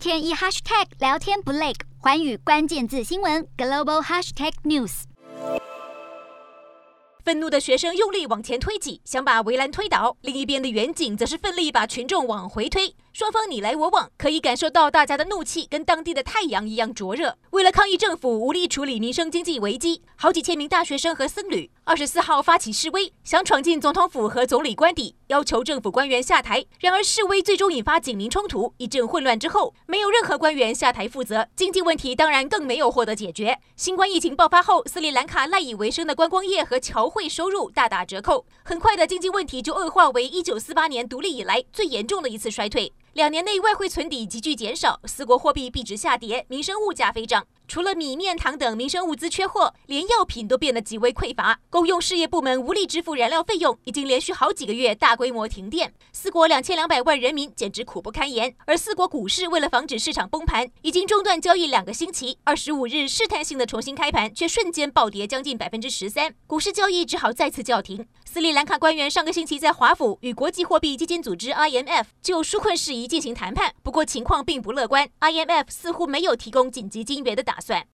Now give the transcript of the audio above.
天一 hashtag 聊天不累，环宇关键字新闻 global hashtag news。愤怒的学生用力往前推挤，想把围栏推倒；另一边的远景则是奋力把群众往回推。双方你来我往，可以感受到大家的怒气跟当地的太阳一样灼热。为了抗议政府无力处理民生经济危机，好几千名大学生和僧侣二十四号发起示威，想闯进总统府和总理官邸，要求政府官员下台。然而示威最终引发警民冲突，一阵混乱之后，没有任何官员下台负责，经济问题当然更没有获得解决。新冠疫情爆发后，斯里兰卡赖以为生的观光业和侨汇收入大打折扣，很快的经济问题就恶化为一九四八年独立以来最严重的一次衰退。两年内外汇存底急剧减少，四国货币币值下跌，民生物价飞涨。除了米面糖等民生物资缺货，连药品都变得极为匮乏。公用事业部门无力支付燃料费用，已经连续好几个月大规模停电。四国两千两百万人民简直苦不堪言。而四国股市为了防止市场崩盘，已经中断交易两个星期。二十五日试探性的重新开盘，却瞬间暴跌将近百分之十三，股市交易只好再次叫停。斯里兰卡官员上个星期在华府与国际货币基金组织 IMF 就纾困事宜进行谈判，不过情况并不乐观。IMF 似乎没有提供紧急金援的打算。